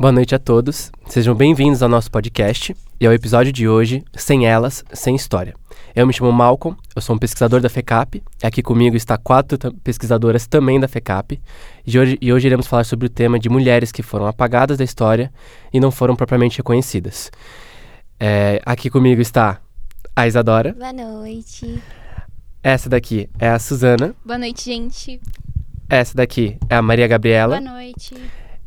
Boa noite a todos, sejam bem-vindos ao nosso podcast e ao episódio de hoje, Sem Elas, Sem História. Eu me chamo Malcolm, eu sou um pesquisador da FECAP, aqui comigo está quatro pesquisadoras também da FECAP, e hoje, e hoje iremos falar sobre o tema de mulheres que foram apagadas da história e não foram propriamente reconhecidas. É, aqui comigo está a Isadora. Boa noite. Essa daqui é a Suzana. Boa noite, gente. Essa daqui é a Maria Gabriela. Boa noite.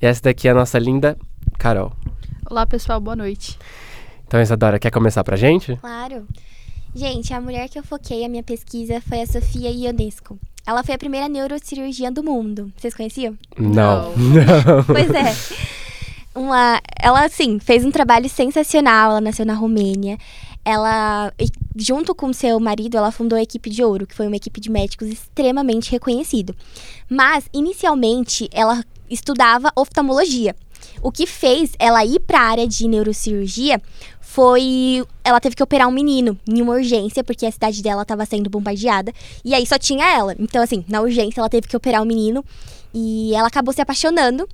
E essa daqui é a nossa linda Carol. Olá, pessoal, boa noite. Então, Isadora, quer começar pra gente? Claro. Gente, a mulher que eu foquei a minha pesquisa foi a Sofia Ionesco. Ela foi a primeira neurocirurgiã do mundo. Vocês conheciam? Não. Não. Pois é. Uma, ela, assim, fez um trabalho sensacional. Ela nasceu na Romênia. Ela, junto com seu marido, ela fundou a equipe de ouro, que foi uma equipe de médicos extremamente reconhecido. Mas, inicialmente, ela estudava oftalmologia. O que fez ela ir para a área de neurocirurgia foi ela teve que operar um menino em uma urgência porque a cidade dela estava sendo bombardeada e aí só tinha ela. Então assim, na urgência ela teve que operar o um menino e ela acabou se apaixonando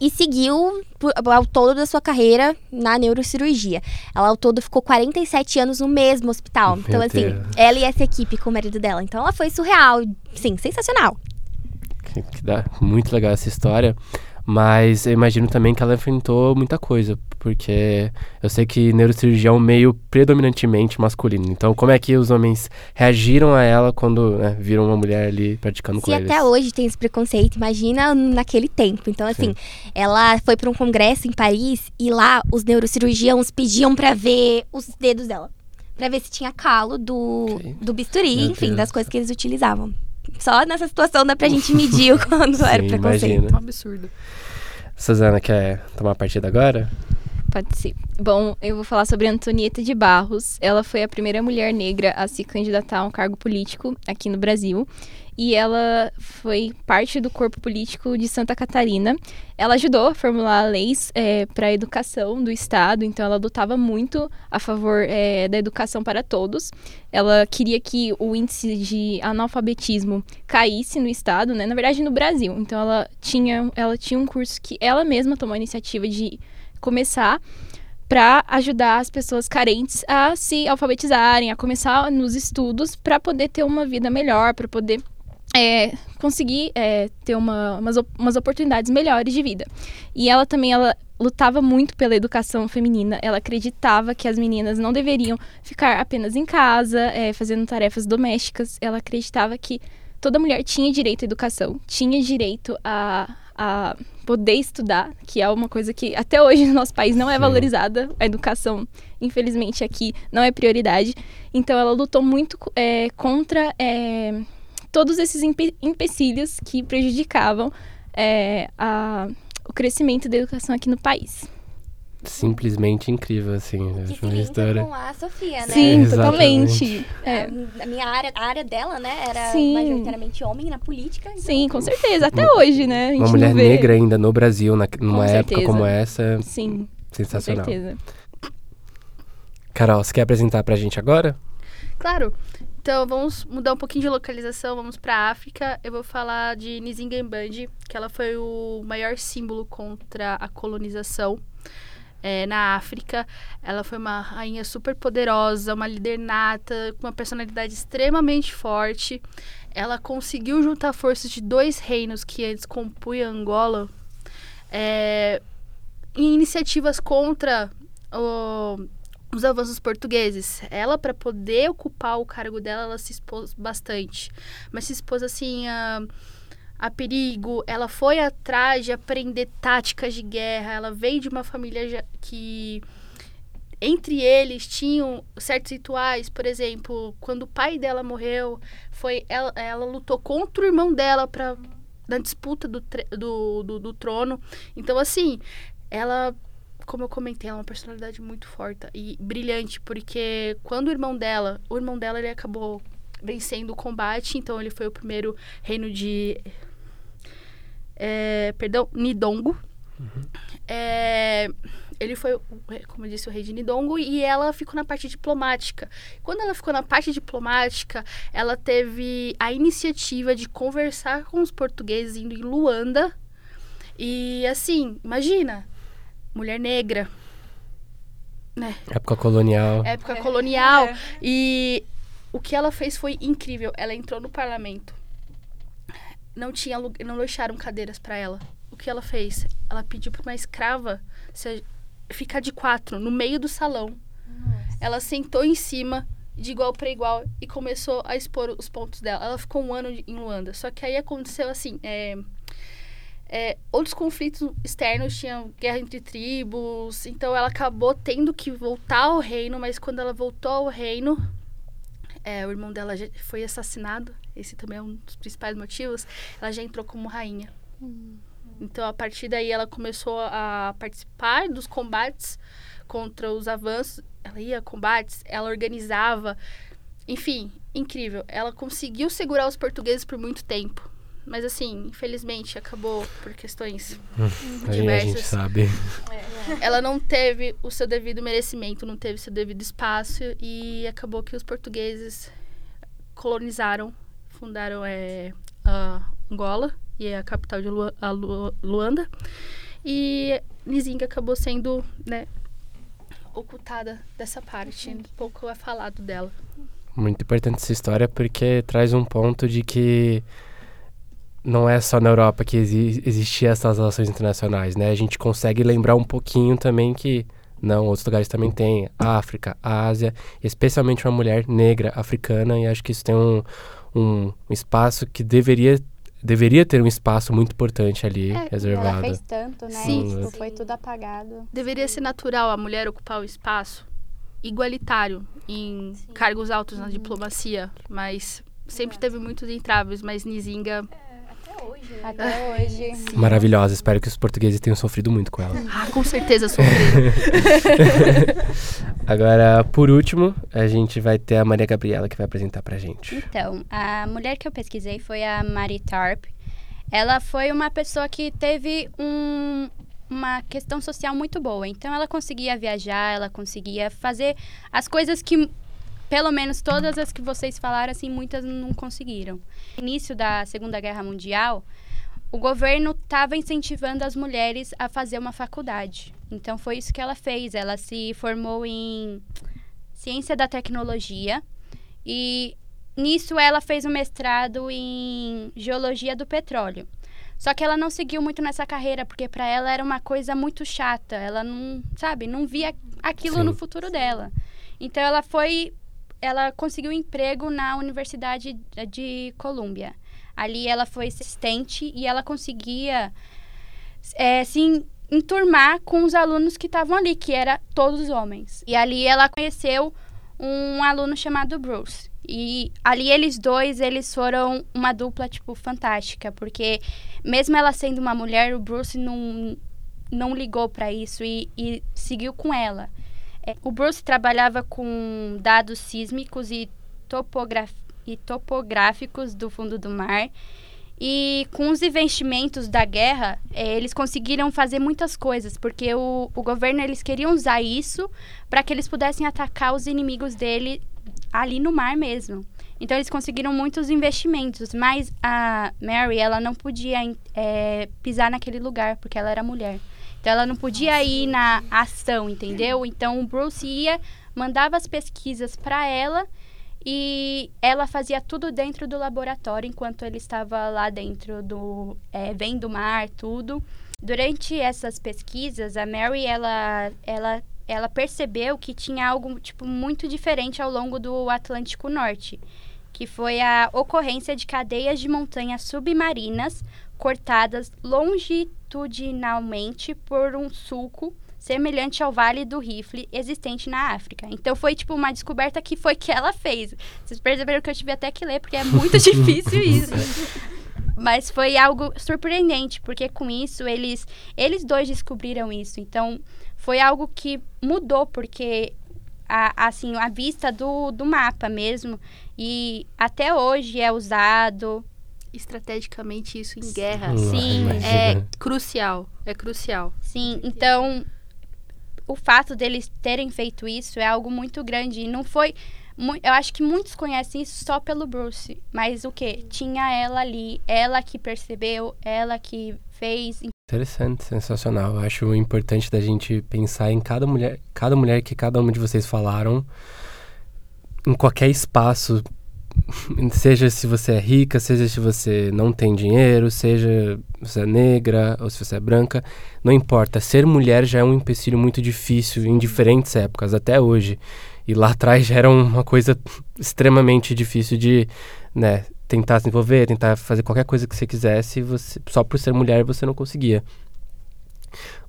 e seguiu ao todo da sua carreira na neurocirurgia. Ela ao todo ficou 47 anos no mesmo hospital. Meu então assim, Deus. ela e essa equipe com o marido dela. Então ela foi surreal, sim, sensacional. Que, dá muito legal essa história. Mas eu imagino também que ela enfrentou muita coisa, porque eu sei que neurocirurgia é um meio predominantemente masculino. Então, como é que os homens reagiram a ela quando né, viram uma mulher ali praticando Se com eles? até hoje tem esse preconceito, imagina naquele tempo. Então, assim, ela foi para um congresso em Paris e lá os neurocirurgiões pediam para ver os dedos dela. Pra ver se tinha calo do, do bisturi, Meu enfim, Deus. das coisas que eles utilizavam. Só nessa situação dá pra gente medir o quando era Sim, preconceito. imagina. Um absurdo. Suzana, quer tomar partida agora? Bom, eu vou falar sobre Antonieta de Barros. Ela foi a primeira mulher negra a se candidatar a um cargo político aqui no Brasil. E ela foi parte do corpo político de Santa Catarina. Ela ajudou a formular leis para a educação do Estado, então ela lutava muito a favor eh, da educação para todos. Ela queria que o índice de analfabetismo caísse no Estado, né? na verdade no Brasil. Então ela tinha, ela tinha um curso que ela mesma tomou a iniciativa de começar para ajudar as pessoas carentes a se alfabetizarem, a começar nos estudos para poder ter uma vida melhor, para poder é, conseguir é, ter uma, umas, umas oportunidades melhores de vida. E ela também ela lutava muito pela educação feminina. Ela acreditava que as meninas não deveriam ficar apenas em casa, é, fazendo tarefas domésticas. Ela acreditava que toda mulher tinha direito à educação, tinha direito a, a poder estudar, que é uma coisa que até hoje no nosso país não é Sim. valorizada. A educação, infelizmente, aqui não é prioridade. Então, ela lutou muito é, contra é, todos esses empe empecilhos que prejudicavam é, a- o crescimento da educação aqui no país. Simplesmente incrível, assim. Que uma história. com a Sofia, né? Sim, exatamente. totalmente. É. A, a minha área, a área dela, né, era Sim. majoritariamente homem na política. então- Sim, com certeza. Até hoje, né? A gente Uma mulher negra ainda no Brasil, na, numa época certeza. como essa, Sim, com sensacional. certeza. Carol, você quer apresentar pra gente agora? Claro. Então, vamos mudar um pouquinho de localização, vamos pra África. Eu vou falar de Nzinguembandi, que ela foi o maior símbolo contra a colonização é, na África. Ela foi uma rainha super poderosa, uma líder nata, com uma personalidade extremamente forte. Ela conseguiu juntar forças de dois reinos que antes compunham Angola é, em iniciativas contra o, os avanços portugueses. Ela, para poder ocupar o cargo dela, ela se expôs bastante. Mas se expôs assim a, a perigo. Ela foi atrás de aprender táticas de guerra. Ela veio de uma família que entre eles tinham certos rituais, por exemplo, quando o pai dela morreu, foi ela, ela lutou contra o irmão dela para na disputa do, do, do, do trono. Então, assim, ela, como eu comentei, ela é uma personalidade muito forte e brilhante, porque quando o irmão dela, o irmão dela, ele acabou vencendo o combate, então ele foi o primeiro reino de. É, perdão, Nidongo. É, ele foi, o- como eu disse, o rei de Nidongo e ela ficou na parte diplomática. Quando ela ficou na parte diplomática, ela teve a iniciativa de conversar com os portugueses indo em Luanda. E assim, imagina, mulher negra, Época colonial. época colonial. E o que ela fez foi incrível. Ela entrou no parlamento. Não tinha não deixaram cadeiras pra ela. O que ela fez? Ela pediu pra uma escrava se- ficar de quatro no meio do salão. Ela sentou em cima de igual para igual e começou a expor os pontos dela. Ela ficou um ano em Luanda. Só que aí aconteceu assim, é, é, outros conflitos externos tinham guerra entre tribos, então ela acabou tendo que voltar ao reino, mas quando ela voltou ao reino, é, o irmão dela foi assassinado. Esse também é um dos principais motivos. Ela já entrou como rainha. Então a partir daí ela começou a participar dos combates contra os avanços. Ela ia a combates, ela organizava, enfim, incrível. Ela conseguiu segurar os portugueses por muito tempo. Mas assim, infelizmente, acabou por questões Aí a gente diversas. sabe. ela não teve o seu devido merecimento, não teve seu devido espaço e acabou que os portugueses colonizaram, fundaram é, a Angola e é a capital de Lua- a Lu- Luanda e Nizinga acabou sendo né, ocultada dessa parte, pouco é falado dela. Muito importante essa história porque traz um ponto de que não é só na Europa que exi existia essas relações internacionais, né? A gente consegue lembrar um pouquinho também que não, outros lugares também tem, África, Ásia, especialmente uma mulher negra africana e acho que isso tem um, um, um espaço que deveria deveria ter um espaço muito importante ali É, reservado. Ela fez tanto, né? Sim. Tipo, foi tudo apagado. Deveria ser natural a mulher ocupar o espaço igualitário em cargos altos na diplomacia, mas sempre teve muitos entraves, mas Nizinga Até hoje. Maravilhosa, espero que os portugueses tenham sofrido muito com ela. Ah, com certeza sofreram. Agora, por último, a gente vai ter a Maria Gabriela que vai apresentar pra gente. Então, a mulher que eu pesquisei foi a Mari Tarp. Ela foi uma pessoa que teve um- uma questão social muito boa. Então, ela conseguia viajar, ela conseguia fazer as coisas que, pelo menos todas as que vocês falaram, assim, muitas não conseguiram. No início da Segunda Guerra Mundial, o governo estava incentivando as mulheres a fazer uma faculdade. Então, foi isso que ela fez. Ela se formou em ciência da tecnologia e nisso ela fez um mestrado em geologia do petróleo. Só que ela não seguiu muito nessa carreira porque para ela era uma coisa muito chata. Ela não, sabe, não via aquilo Sim. no futuro dela. Então ela foi, ela conseguiu emprego na Universidade de Colômbia. Ali ela foi assistente e ela conseguia é, se enturmar com os alunos que estavam ali, que era todos homens. E ali ela conheceu um aluno chamado Bruce. E ali eles dois, eles foram uma dupla, tipo, fantástica. Porque mesmo ela sendo uma mulher, o Bruce não, não ligou para isso e, e seguiu com ela. É, o Bruce trabalhava com dados sísmicos e, e topográficos do fundo do mar. E com os investimentos da guerra, eh, eles conseguiram fazer muitas coisas, porque o, o governo eles queriam usar isso para que eles pudessem atacar os inimigos dele ali no mar mesmo. Então eles conseguiram muitos investimentos, mas a Mary ela não podia eh, pisar naquele lugar porque ela era mulher. Então ela não podia ir na ação, entendeu? Então o Bruce ia, mandava as pesquisas para ela e ela fazia tudo dentro do laboratório enquanto ele estava lá dentro do é, vendo o mar tudo durante essas pesquisas a Mary ela ela ela percebeu que tinha algo tipo muito diferente ao longo do Atlântico Norte que foi a ocorrência de cadeias de montanhas submarinas cortadas longitudinalmente por um sulco semelhante ao Vale do Rifle existente na África. Então foi tipo uma descoberta que foi que ela fez. Vocês perceberam que eu tive até que ler porque é muito difícil isso. Mas foi algo surpreendente, porque com isso eles eles dois descobriram isso. Então foi algo que mudou porque a, assim, a vista do, do mapa mesmo e até hoje é usado Estrategicamente isso em guerra Sim, imagina. é crucial, é crucial. Sim, então o fato deles terem feito isso é algo muito grande e não foi Eu acho que muitos conhecem isso só pelo Bruce. Mas o quê? Tinha ela ali, ela que percebeu, ela que fez. Interessante, sensacional. Eu acho importante da gente pensar em cada mulher, cada mulher que cada uma de vocês falaram, em qualquer espaço, seja se você é rica, seja se você não tem dinheiro, seja se você é negra ou se você é branca, não importa. Ser mulher já é um empecilho muito difícil em diferentes épocas, até hoje. E lá atrás já era uma coisa extremamente difícil de, né, tentar se envolver, tentar fazer qualquer coisa que você quisesse, você, só por ser mulher você não conseguia.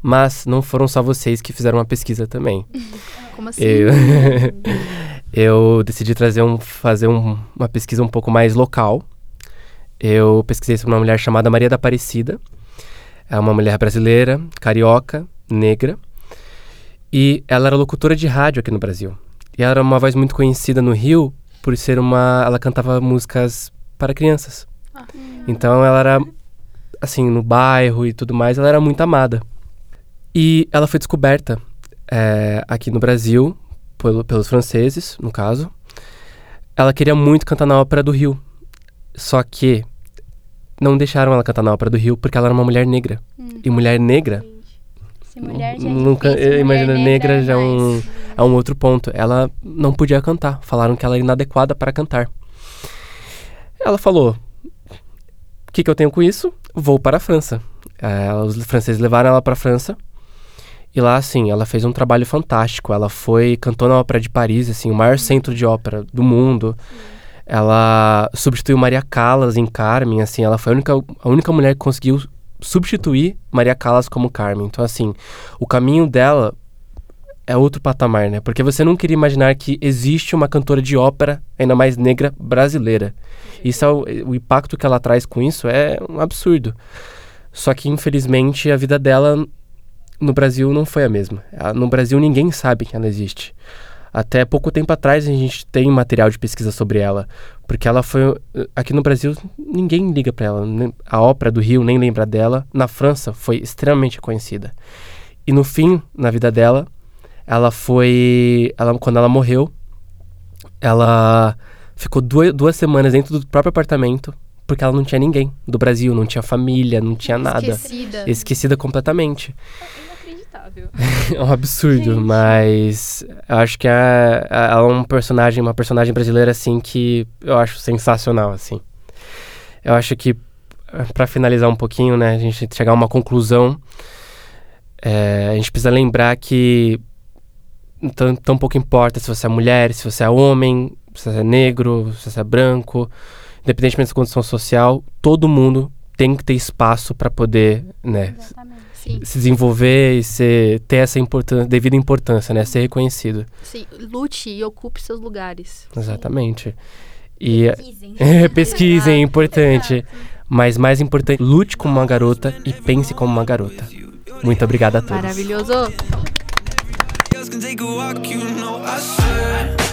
Mas não foram só vocês que fizeram uma pesquisa também. Como assim? Eu, eu decidi trazer um, fazer um- uma pesquisa um pouco mais local. Eu pesquisei sobre uma mulher chamada Maria da Aparecida. É uma mulher brasileira, carioca, negra. E ela era locutora de rádio aqui no Brasil. E ela era uma voz muito conhecida no Rio por ser uma. Ela cantava músicas para crianças. Então ela era, assim, no bairro e tudo mais, ela era muito amada. E ela foi descoberta é, aqui no Brasil, pelo- pelos franceses, no caso. Ela queria muito cantar na Ópera do Rio. Só que não deixaram ela cantar na Ópera do Rio porque ela era uma mulher negra. E mulher negra, Se mulher já é nunca, mulher imagino negra já é um, é um outro ponto. Ela não podia cantar. Falaram que ela era inadequada para cantar. Ela falou: O que, que eu tenho com isso? Vou para a França. Eh, os franceses levaram ela para a França. E lá, assim, ela fez um trabalho fantástico. Ela foi, cantou na Ópera de Paris, assim, o maior centro de ópera do mundo. Ela substituiu Maria Callas em Carmen, assim, ela foi a única, a única mulher que conseguiu substituir Maria Callas como Carmen. Então, assim, o caminho dela é outro patamar, né? Porque você não queria imaginar que existe uma cantora de ópera, ainda mais negra, brasileira. Isso é o, o impacto que ela traz com isso é um absurdo. Só que, infelizmente, a vida dela no Brasil não foi a mesma. No Brasil, ninguém sabe que ela existe. Até pouco tempo atrás a gente tem material de pesquisa sobre ela, porque ela foi aqui no Brasil ninguém liga para ela, a ópera do Rio nem lembra dela. Na França foi extremamente conhecida. E no fim, na vida dela, ela foi, ela quando ela morreu, ela ficou duas, duas semanas dentro do próprio apartamento, porque ela não tinha ninguém do Brasil, não tinha família, não tinha nada. Esquecida. Esquecida completamente. Inacreditável. É um absurdo, Gente. mas eu acho que é, é- ela é um personagem, uma personagem brasileira assim que eu acho sensacional assim. Eu acho que pra finalizar um pouquinho, né, a gente chegar a uma conclusão, é, a gente precisa lembrar que tão, tão pouco importa se você é mulher, se você é homem, se você é negro, se você é branco, independentemente da condição social, todo mundo tem que ter espaço para poder, né, se desenvolver e ser, ter essa importância, devida importância, né? Ser reconhecido. sim. Lute e ocupe seus lugares. Exatamente. E é, pesquisem, é importante. Mas mais importante, lute como uma garota e pense como uma garota. Muito obrigado a todos. Maravilhoso. else can take a walk, you know I should.